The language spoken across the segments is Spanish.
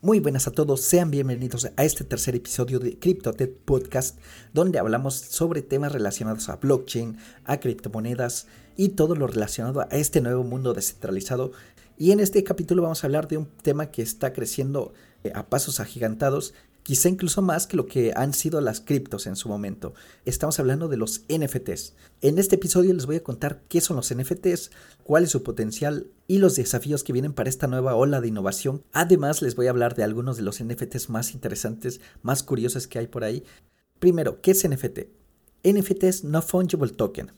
Muy buenas a todos, sean bienvenidos a este tercer episodio de CryptoTech Podcast, donde hablamos sobre temas relacionados a blockchain, a criptomonedas y todo lo relacionado a este nuevo mundo descentralizado. Y en este capítulo vamos a hablar de un tema que está creciendo eh, a pasos agigantados quizá incluso más que lo que han sido las criptos en su momento. Estamos hablando de los NFTs. En este episodio les voy a contar qué son los NFTs, cuál es su potencial y los desafíos que vienen para esta nueva ola de innovación. Además les voy a hablar de algunos de los NFTs más interesantes, más curiosos que hay por ahí. Primero, ¿qué es NFT? NFT es No Fungible Token.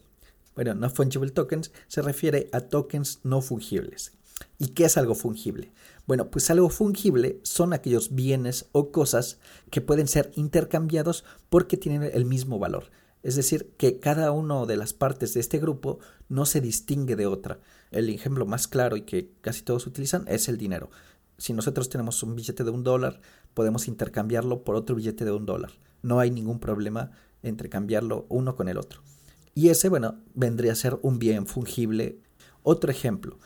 Bueno, No Fungible Tokens se refiere a tokens no fungibles. ¿Y qué es algo fungible? Bueno, pues algo fungible son aquellos bienes o cosas que pueden ser intercambiados porque tienen el mismo valor. Es decir, que cada una de las partes de este grupo no se distingue de otra. El ejemplo más claro y que casi todos utilizan es el dinero. Si nosotros tenemos un billete de un dólar, podemos intercambiarlo por otro billete de un dólar. No hay ningún problema entre cambiarlo uno con el otro. Y ese, bueno, vendría a ser un bien fungible. Otro ejemplo,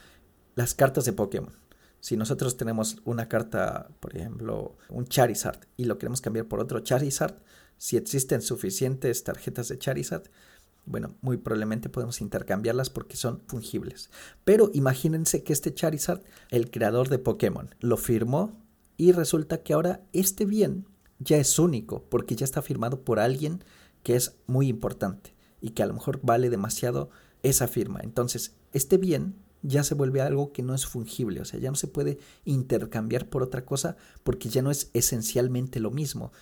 las cartas de Pokémon. Si nosotros tenemos una carta, por ejemplo, un Charizard, y lo queremos cambiar por otro Charizard, si existen suficientes tarjetas de Charizard, bueno, muy probablemente podemos intercambiarlas porque son fungibles. Pero imagínense que este Charizard, el creador de Pokémon, lo firmó y resulta que ahora este bien ya es único porque ya está firmado por alguien que es muy importante y que a lo mejor vale demasiado esa firma. Entonces, este bien ya se vuelve algo que no es fungible, o sea, ya no se puede intercambiar por otra cosa porque ya no es esencialmente lo mismo.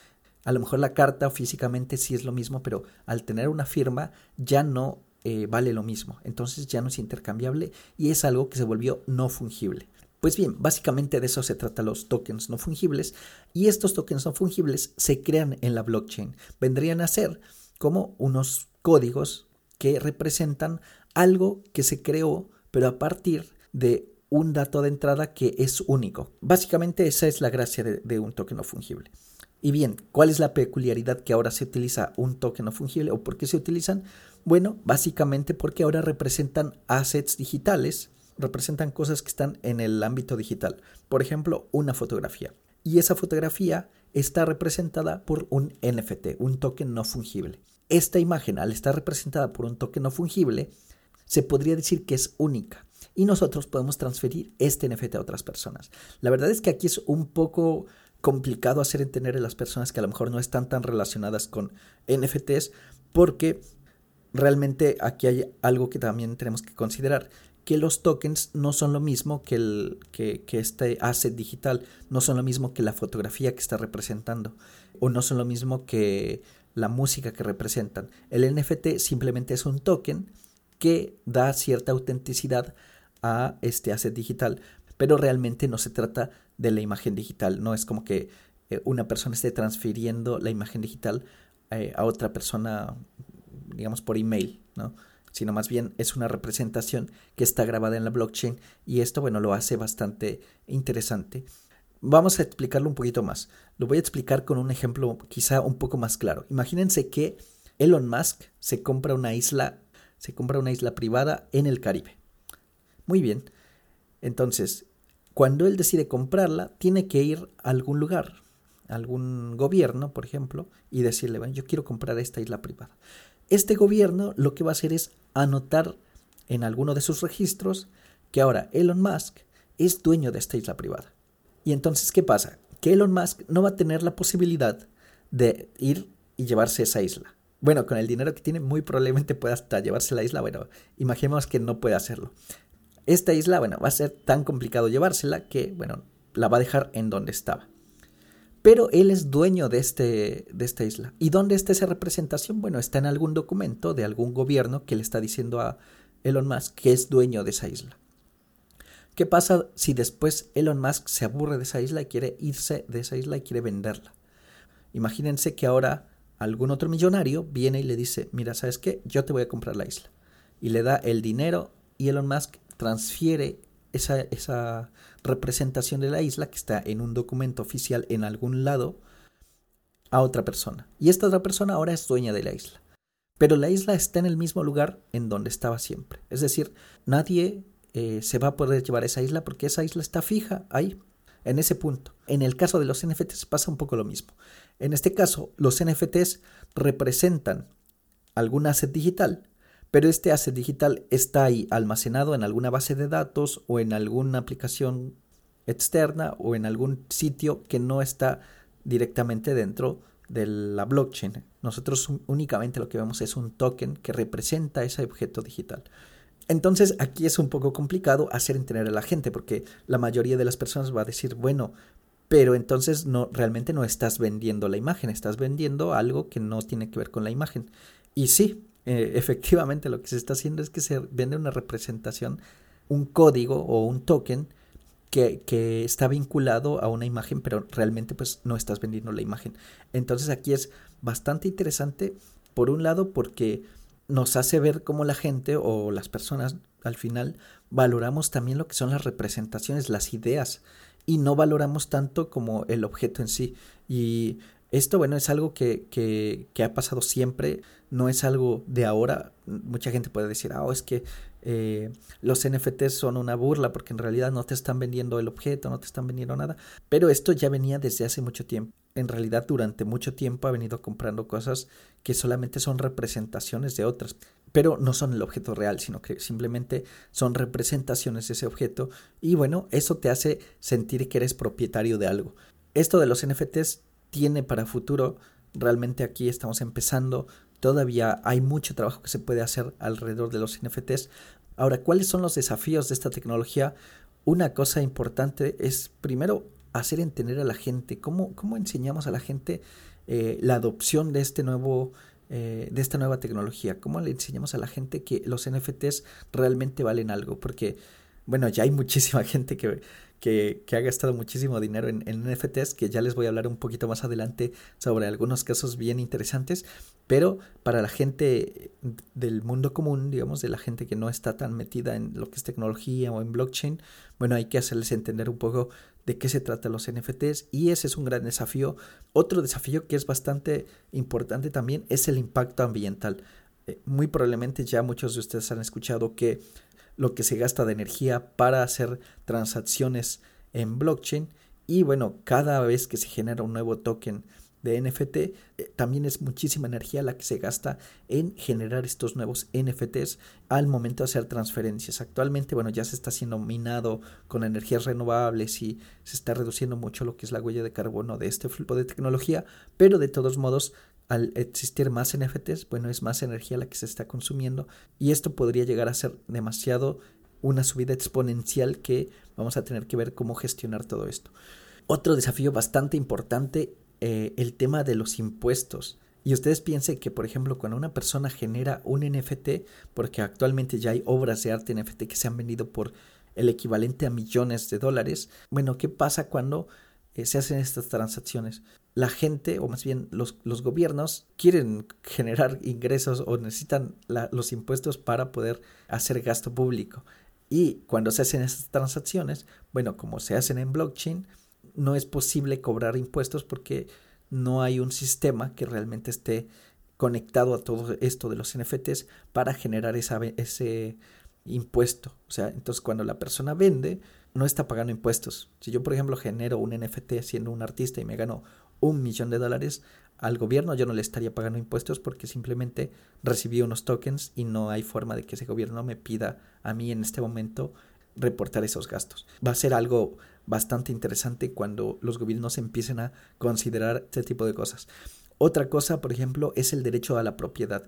A lo mejor la carta físicamente sí es lo mismo, pero al tener una firma ya no eh, vale lo mismo, entonces ya no es intercambiable y es algo que se volvió no fungible. Pues bien, básicamente de eso se trata los tokens no fungibles y estos tokens no fungibles se crean en la blockchain. Vendrían a ser como unos códigos que representan algo que se creó pero a partir de un dato de entrada que es único. Básicamente esa es la gracia de, un token no fungible. Y bien, ¿cuál es la peculiaridad que ahora se utiliza un token no fungible o por qué se utilizan? Bueno, básicamente porque ahora representan assets digitales, representan cosas que están en el ámbito digital. Por ejemplo, una fotografía. Y esa fotografía está representada por un NFT, un token no fungible. Esta imagen, al estar representada por un token no fungible, se podría decir que es única y nosotros podemos transferir este NFT a otras personas. La verdad es que aquí es un poco complicado hacer entender a las personas que a lo mejor no están tan relacionadas con NFTs porque realmente aquí hay algo que también tenemos que considerar que los tokens no son lo mismo que, el, que, este asset digital, no son lo mismo que la fotografía que está representando, o no son lo mismo que la música que representan. El NFT simplemente es un token que da cierta autenticidad a este asset digital, pero realmente no se trata de la imagen digital, no es como que eh, una persona esté transfiriendo la imagen digital eh, a otra persona, digamos, por email, ¿no? sino más bien es una representación que está grabada en la blockchain y esto, bueno, lo hace bastante interesante. Vamos a explicarlo un poquito más. Lo voy a explicar con un ejemplo quizá un poco más claro. Imagínense que Elon Musk se compra una isla se compra una isla privada en el Caribe. Muy bien. Entonces, cuando él decide comprarla, tiene que ir a algún lugar, algún gobierno, por ejemplo, y decirle, bueno, yo quiero comprar esta isla privada. Este gobierno lo que va a hacer es anotar en alguno de sus registros que ahora Elon Musk es dueño de esta isla privada. Y entonces, ¿qué pasa? Que Elon Musk no va a tener la posibilidad de ir y llevarse esa isla. Bueno, con el dinero que tiene, muy probablemente pueda hasta llevarse la isla. Bueno, imaginemos que no puede hacerlo. Esta isla, bueno, va a ser tan complicado llevársela que, bueno, la va a dejar en donde estaba. Pero él es dueño de, este, de esta isla. ¿Y dónde está esa representación? Bueno, está en algún documento de algún gobierno que le está diciendo a Elon Musk que es dueño de esa isla. ¿Qué pasa si después Elon Musk se aburre de esa isla y quiere irse de esa isla y quiere venderla? Imagínense que ahora algún otro millonario viene y le dice, mira, ¿sabes qué? Yo te voy a comprar la isla. Y le da el dinero y Elon Musk transfiere esa, esa representación de la isla que está en un documento oficial en algún lado a otra persona. Y esta otra persona ahora es dueña de la isla. Pero la isla está en el mismo lugar en donde estaba siempre. Es decir, nadie eh, se va a poder llevar esa isla porque esa isla está fija ahí. En ese punto. En el caso de los NFTs pasa un poco lo mismo. En este caso, los NFTs representan algún asset digital, pero este asset digital está ahí almacenado en alguna base de datos o en alguna aplicación externa o en algún sitio que no está directamente dentro de la blockchain. Nosotros únicamente lo que vemos es un token que representa ese objeto digital. Entonces aquí es un poco complicado hacer entender a la gente porque la mayoría de las personas va a decir, bueno, pero entonces no realmente no estás vendiendo la imagen, estás vendiendo algo que no tiene que ver con la imagen. Y sí, eh, efectivamente lo que se está haciendo es que se vende una representación, un código o un token que, que, está vinculado a una imagen, pero realmente pues no estás vendiendo la imagen. Entonces aquí es bastante interesante, por un lado, porque nos hace ver cómo la gente o las personas al final valoramos también lo que son las representaciones, las ideas, y no valoramos tanto como el objeto en sí. Y esto, bueno, es algo que, que, que ha pasado siempre, no es algo de ahora. Mucha gente puede decir, ah, es que eh, los NFTs son una burla porque en realidad no te están vendiendo el objeto, no te están vendiendo nada. Pero esto ya venía desde hace mucho tiempo. En realidad durante mucho tiempo ha venido comprando cosas que solamente son representaciones de otras. Pero no son el objeto real, sino que simplemente son representaciones de ese objeto. Y bueno, eso te hace sentir que eres propietario de algo. Esto de los NFTs tiene para futuro. Realmente aquí estamos empezando Todavía hay mucho trabajo que se puede hacer alrededor de los NFTs. Ahora, ¿cuáles son los desafíos de esta tecnología? Una cosa importante es, primero, hacer entender a la gente, cómo, cómo enseñamos a la gente eh, la adopción de este nuevo eh, de esta nueva tecnología, cómo le enseñamos a la gente que los NFTs realmente valen algo, porque bueno, ya hay muchísima gente que, que, ha gastado muchísimo dinero en, NFTs, que ya les voy a hablar un poquito más adelante sobre algunos casos bien interesantes, pero para la gente del mundo común, digamos, de la gente que no está tan metida en lo que es tecnología o en blockchain, bueno, hay que hacerles entender un poco de qué se trata los NFTs y ese es un gran desafío. Otro desafío que es bastante importante también es el impacto ambiental. Eh, muy probablemente ya muchos de ustedes han escuchado que lo que se gasta de energía para hacer transacciones en blockchain. Y bueno, cada vez que se genera un nuevo token de NFT, eh, también es muchísima energía la que se gasta en generar estos nuevos NFTs al momento de hacer transferencias. Actualmente, bueno, ya se está siendo minado con energías renovables y se está reduciendo mucho lo que es la huella de carbono de este flujo de tecnología, pero de todos modos al existir más NFTs, bueno, es más energía la que se está consumiendo y esto podría llegar a ser demasiado una subida exponencial que vamos a tener que ver cómo gestionar todo esto. Otro desafío bastante importante, eh, el tema de los impuestos. Y ustedes piensen que, por ejemplo, cuando una persona genera un NFT, porque actualmente ya hay obras de arte NFT que se han vendido por el equivalente a millones de dólares, bueno, ¿qué pasa cuando eh, se hacen estas transacciones? la gente, o más bien los, los gobiernos, quieren generar ingresos o necesitan los impuestos para poder hacer gasto público. Y cuando se hacen estas transacciones, bueno, como se hacen en blockchain, no es posible cobrar impuestos porque no hay un sistema que realmente esté conectado a todo esto de los NFTs para generar ese impuesto. O sea, entonces cuando la persona vende, no está pagando impuestos. Si yo, por ejemplo, genero un NFT siendo un artista y me gano un millón de dólares al gobierno, yo no le estaría pagando impuestos porque simplemente recibí unos tokens y no hay forma de que ese gobierno me pida a mí en este momento reportar esos gastos. Va a ser algo bastante interesante cuando los gobiernos empiecen a considerar este tipo de cosas. Otra cosa, por ejemplo, es el derecho a la propiedad.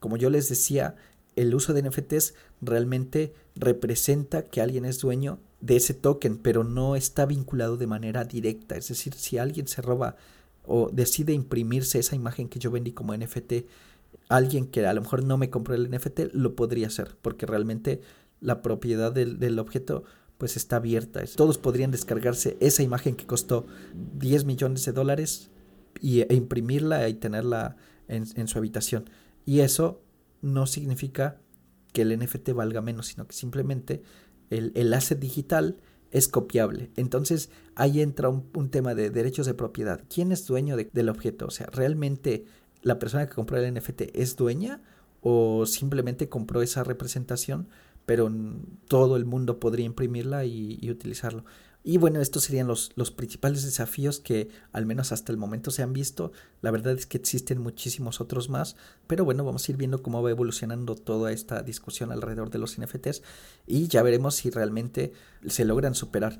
Como yo les decía, el uso de NFTs realmente representa que alguien es dueño de ese token, pero no está vinculado de manera directa. Es decir, si alguien se roba o decide imprimirse esa imagen que yo vendí como NFT, alguien que a lo mejor no me compró el NFT lo podría hacer, porque realmente la propiedad del, objeto pues está abierta. Todos podrían descargarse esa imagen que costó 10 millones de dólares y, e imprimirla y tenerla en, en su habitación. Y eso no significa que el NFT valga menos, sino que simplemente el, el asset digital es copiable. Entonces ahí entra un, tema de derechos de propiedad. ¿Quién es dueño del objeto? O sea, ¿realmente la persona que compró el NFT es dueña o simplemente compró esa representación, pero todo el mundo podría imprimirla y, utilizarlo? Y bueno, estos serían los, los principales desafíos que al menos hasta el momento se han visto. La verdad es que existen muchísimos otros más, pero bueno, vamos a ir viendo cómo va evolucionando toda esta discusión alrededor de los NFTs y ya veremos si realmente se logran superar.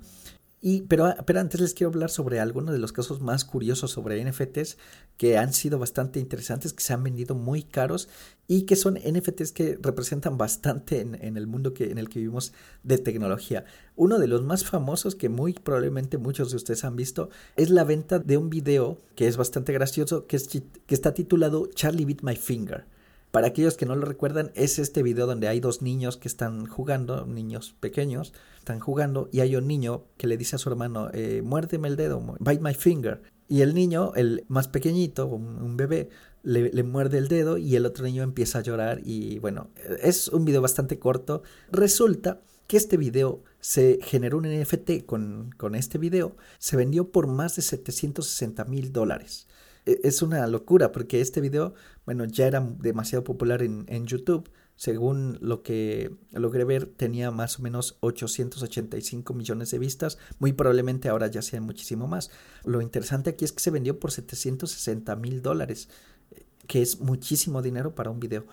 Y, pero, pero antes les quiero hablar sobre algunos de los casos más curiosos sobre NFTs que han sido bastante interesantes, que se han vendido muy caros y que son NFTs que representan bastante en, el mundo que, en el que vivimos de tecnología. Uno de los más famosos que muy probablemente muchos de ustedes han visto es la venta de un video que es bastante gracioso, que, es, que está titulado Charlie Beat My Finger. Para aquellos que no lo recuerdan, es este video donde hay dos niños que están jugando, niños pequeños, están jugando y hay un niño que le dice a su hermano, eh, muérdeme el dedo, bite my finger. Y el niño, el más pequeñito, un, bebé, le, le, muerde el dedo y el otro niño empieza a llorar y bueno, es un video bastante corto. Resulta que este video se generó un NFT con, con este video, se vendió por más de 760 mil dólares. E, es una locura porque este video, bueno, ya era demasiado popular en, en YouTube. Según lo que logré ver, tenía más o menos 885 millones de vistas. Muy probablemente ahora ya sean muchísimo más. Lo interesante aquí es que se vendió por 760 mil dólares, que es muchísimo dinero para un video.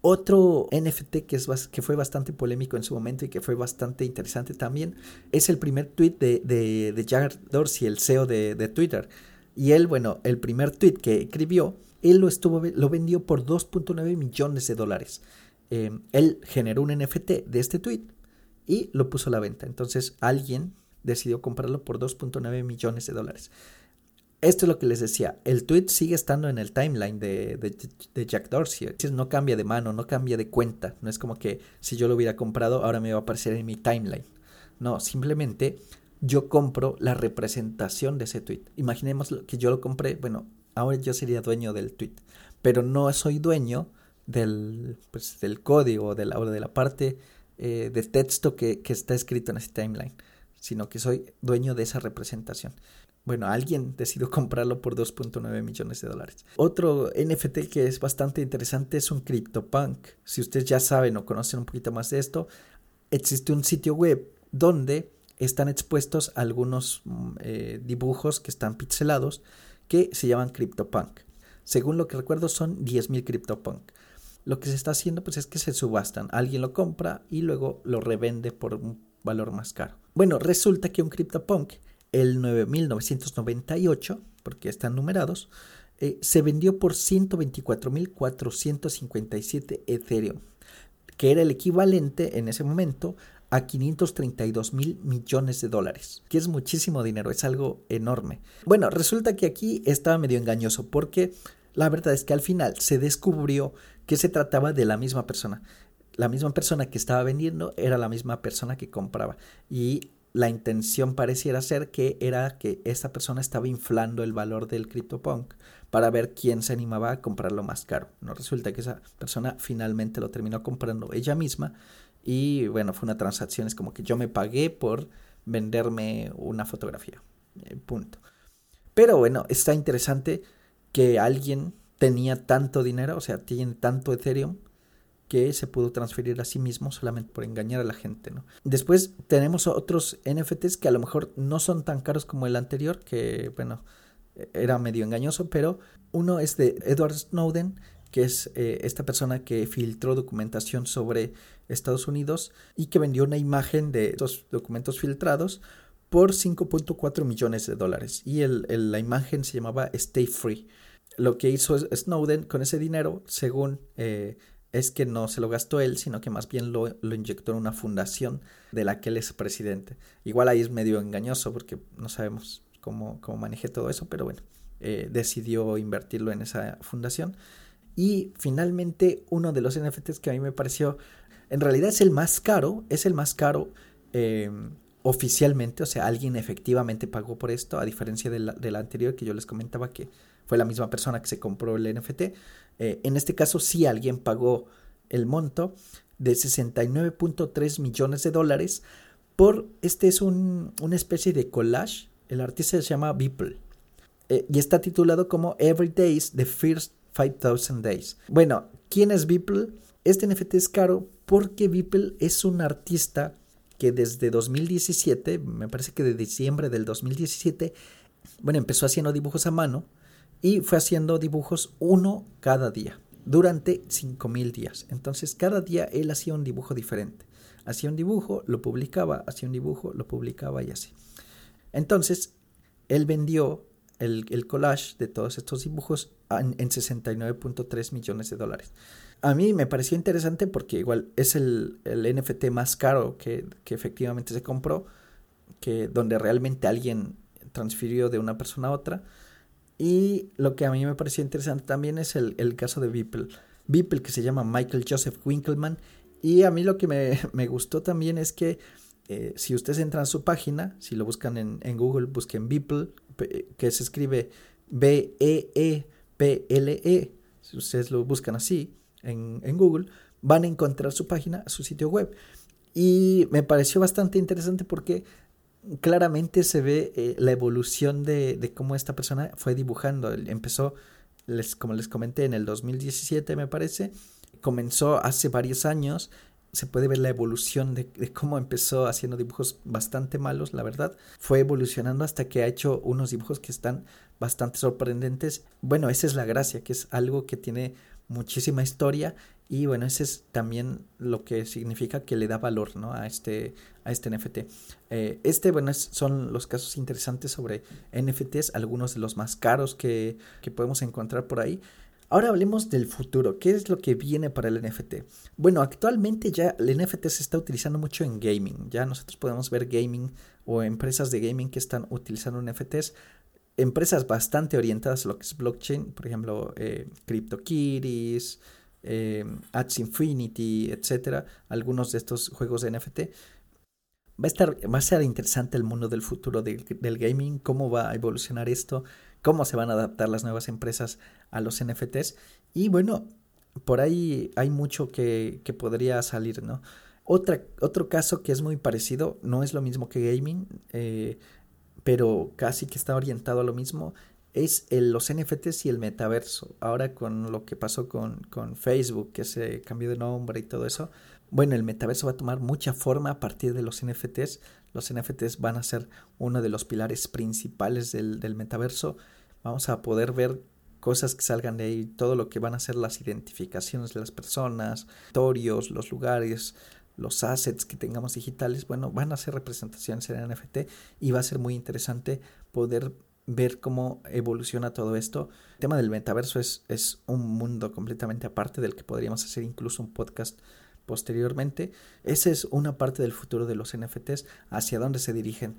Otro NFT que, es, que fue bastante polémico en su momento y que fue bastante interesante también es el primer tweet de, de, de Jack Dorsey, el CEO de, de Twitter y él, bueno, el primer tweet que escribió, él lo, estuvo, lo vendió por 2.9 millones de dólares. Eh, él generó un NFT de este tweet y lo puso a la venta. Entonces alguien decidió comprarlo por 2.9 millones de dólares. Esto es lo que les decía. El tweet sigue estando en el timeline de, de, Jack Dorsey. No cambia de mano, no cambia de cuenta. No es como que si yo lo hubiera comprado, ahora me va a aparecer en mi timeline. No, simplemente yo compro la representación de ese tweet. Imaginemos que yo lo compré, bueno, ahora yo sería dueño del tweet, pero no soy dueño del, pues, del código de la, o de la parte eh, de texto que, que está escrito en ese timeline, sino que soy dueño de esa representación. Bueno, alguien decidió comprarlo por 2.9 millones de dólares. Otro NFT que es bastante interesante es un CryptoPunk. Si ustedes ya saben o conocen un poquito más de esto, existe un sitio web donde están expuestos algunos mm, eh, dibujos que están pixelados que se llaman CryptoPunk. Según lo que recuerdo son 10.000 CryptoPunk. Lo que se está haciendo pues es que se subastan, alguien lo compra y luego lo revende por un valor más caro. Bueno, resulta que un CryptoPunk, el 9998, porque están numerados, eh, se vendió por 124.457 Ethereum, que era el equivalente en ese momento a 532 mil millones de dólares, que es muchísimo dinero, es algo enorme. Bueno, resulta que aquí estaba medio engañoso porque la verdad es que al final se descubrió que se trataba de la misma persona. La misma persona que estaba vendiendo era la misma persona que compraba y la intención pareciera ser que era que esta persona estaba inflando el valor del CryptoPunk para ver quién se animaba a comprarlo más caro. No resulta que esa persona finalmente lo terminó comprando ella misma y bueno, fue una transacción, es como que yo me pagué por venderme una fotografía. Eh, punto. Pero bueno, está interesante que alguien tenía tanto dinero, o sea, tiene tanto Ethereum, que se pudo transferir a sí mismo solamente por engañar a la gente, ¿no? Después tenemos otros NFTs que a lo mejor no son tan caros como el anterior, que bueno, era medio engañoso, pero uno es de Edward Snowden, que es eh, esta persona que filtró documentación sobre Estados Unidos y que vendió una imagen de estos documentos filtrados por 5.4 millones de dólares. Y el, la imagen se llamaba Stay Free. Lo que hizo Snowden con ese dinero, según eh, es que no se lo gastó él, sino que más bien lo, lo, inyectó en una fundación de la que él es presidente. Igual ahí es medio engañoso porque no sabemos cómo, cómo maneje todo eso, pero bueno, eh, decidió invertirlo en esa fundación. Y finalmente, uno de los NFTs que a mí me pareció, en realidad es el más caro, es el más caro eh, oficialmente, o sea, alguien efectivamente pagó por esto, a diferencia del, del, anterior que yo les comentaba que fue la misma persona que se compró el NFT. Eh, en este caso sí alguien pagó el monto de 69.3 millones de dólares por, este es un, una especie de collage, el artista se llama Beeple. Eh, y está titulado como Every Days the First 5000 Days. Bueno, ¿quién es Beeple? Este NFT es caro porque Beeple es un artista que desde 2017, me parece que de diciembre del 2017, bueno, empezó haciendo dibujos a mano y fue haciendo dibujos uno cada día durante 5000 días. Entonces, cada día él hacía un dibujo diferente. Hacía un dibujo, lo publicaba, hacía un dibujo, lo publicaba y así. Entonces, él vendió el, collage de todos estos dibujos en, 69.3 millones de dólares. A mí me pareció interesante porque igual es el, NFT más caro que, efectivamente se compró, que donde realmente alguien transfirió de una persona a otra. Y lo que a mí me pareció interesante también es el, caso de Beeple. Beeple que se llama Michael Joseph Winkelmann. Y a mí lo que me, gustó también es que eh, si ustedes entran a su página, si lo buscan en, en Google, busquen Beeple, que se escribe B-E-E-P-L-E, e, si ustedes lo buscan así en, Google, van a encontrar su página, su sitio web. Y me pareció bastante interesante porque claramente se ve eh, la evolución de, cómo esta persona fue dibujando. Empezó, les, como les comenté, en el 2017 me parece. Comenzó hace varios años se puede ver la evolución de, cómo empezó haciendo dibujos bastante malos, la verdad. Fue evolucionando hasta que ha hecho unos dibujos que están bastante sorprendentes. Bueno, esa es la gracia, que es algo que tiene muchísima historia y bueno, ese es también lo que significa que le da valor ¿no? a, este, a este NFT. Eh, este, bueno, son los casos interesantes sobre NFTs, algunos de los más caros que, que podemos encontrar por ahí. Ahora hablemos del futuro. ¿Qué es lo que viene para el NFT? Bueno, actualmente ya el NFT se está utilizando mucho en gaming. Ya nosotros podemos ver gaming o empresas de gaming que están utilizando NFTs. Empresas bastante orientadas a lo que es blockchain, por ejemplo, eh, CryptoKitties, eh, Ads Infinity, etcétera. Algunos de estos juegos de NFT. Va a, estar, va a ser interesante el mundo del futuro del gaming, cómo va a evolucionar esto cómo se van a adaptar las nuevas empresas a los NFTs. Y bueno, por ahí hay mucho que, podría salir, ¿no? Otra, otro caso que es muy parecido, no es lo mismo que gaming, eh, pero casi que está orientado a lo mismo, es el, los NFTs y el metaverso. Ahora con lo que pasó con, con, Facebook, que se cambió de nombre y todo eso, bueno, el metaverso va a tomar mucha forma a partir de los NFTs. Los NFTs van a ser uno de los pilares principales del, metaverso vamos a poder ver cosas que salgan de ahí, todo lo que van a ser las identificaciones de las personas, historios, los lugares, los assets que tengamos digitales, bueno, van a ser representaciones en NFT y va a ser muy interesante poder ver cómo evoluciona todo esto. El tema del metaverso es, es un mundo completamente aparte del que podríamos hacer incluso un podcast posteriormente. Esa es una parte del futuro de los NFTs, hacia dónde se dirigen.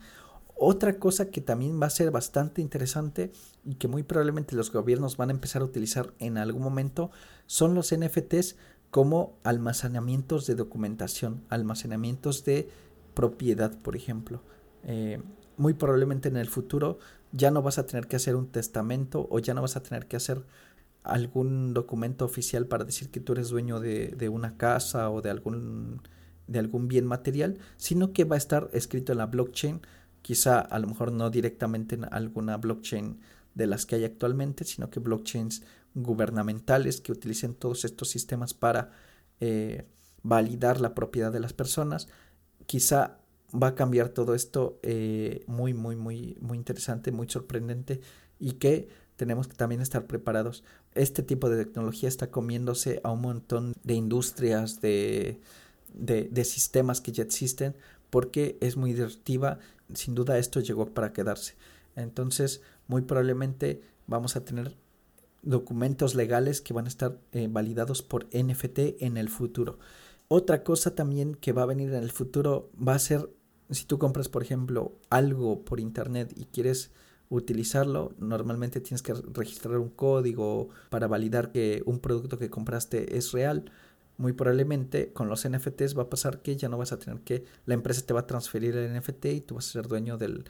Otra cosa que también va a ser bastante interesante y que muy probablemente los gobiernos van a empezar a utilizar en algún momento son los NFTs como almacenamientos de documentación, almacenamientos de propiedad, por ejemplo. Eh, muy probablemente en el futuro ya no vas a tener que hacer un testamento o ya no vas a tener que hacer algún documento oficial para decir que tú eres dueño de, de una casa o de algún, de algún bien material, sino que va a estar escrito en la blockchain quizá a lo mejor no directamente en alguna blockchain de las que hay actualmente, sino que blockchains gubernamentales que utilicen todos estos sistemas para eh, validar la propiedad de las personas. Quizá va a cambiar todo esto eh, muy, muy, muy, muy interesante, muy sorprendente y que tenemos que también estar preparados. Este tipo de tecnología está comiéndose a un montón de industrias, de, de, sistemas que ya existen, porque es muy directiva sin duda esto llegó para quedarse. Entonces, muy probablemente vamos a tener documentos legales que van a estar eh, validados por NFT en el futuro. Otra cosa también que va a venir en el futuro va a ser si tú compras, por ejemplo, algo por internet y quieres utilizarlo, normalmente tienes que registrar un código para validar que un producto que compraste es real muy probablemente con los NFTs va a pasar que ya no vas a tener que, la empresa te va a transferir el NFT y tú vas a ser dueño del,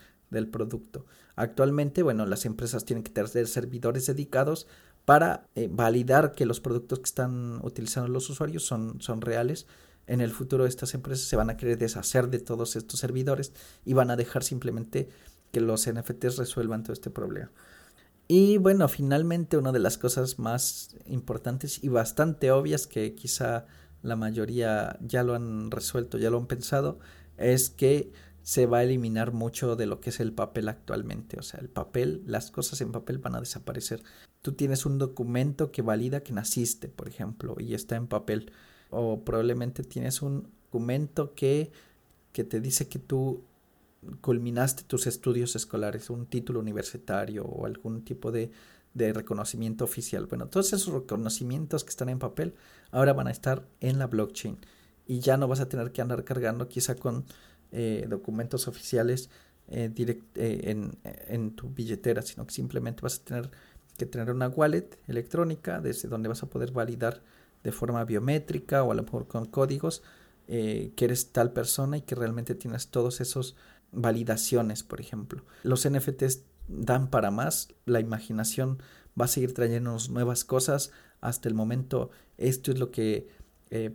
producto. Actualmente, bueno, las empresas tienen que tener servidores dedicados para eh, validar que los productos que están utilizando los usuarios son, son reales. En el futuro estas empresas se van a querer deshacer de todos estos servidores y van a dejar simplemente que los NFTs resuelvan todo este problema. Y bueno, finalmente una de las cosas más importantes y bastante obvias que quizá la mayoría ya lo han resuelto, ya lo han pensado, es que se va a eliminar mucho de lo que es el papel actualmente. O sea, el papel, las cosas en papel van a desaparecer. Tú tienes un documento que valida que naciste, por ejemplo, y está en papel. O probablemente tienes un documento que, que te dice que tú culminaste tus estudios escolares, un título universitario o algún tipo de, de reconocimiento oficial. Bueno, todos esos reconocimientos que están en papel ahora van a estar en la blockchain y ya no vas a tener que andar cargando quizá con eh, documentos oficiales eh, eh, en, en, tu billetera, sino que simplemente vas a tener que tener una wallet electrónica desde donde vas a poder validar de forma biométrica o a lo mejor con códigos que eres tal persona y que realmente tienes todos esos validaciones, por ejemplo. Los NFTs dan para más, la imaginación va a seguir trayéndonos nuevas cosas. Hasta el momento esto es lo que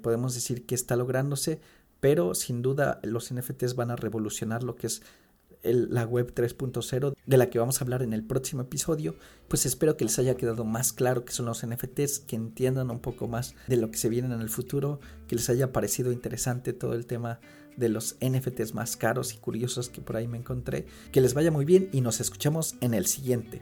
podemos decir que está lográndose pero sin duda los NFTs van a revolucionar lo que es la web 3.0 de la que vamos a hablar en el próximo episodio. Pues espero que les haya quedado más claro qué son los NFTs, que entiendan un poco más de lo que se viene en el futuro, que les haya parecido interesante todo el tema de los NFTs más caros y curiosos que por ahí me encontré. Que les vaya muy bien y nos escuchamos en el siguiente.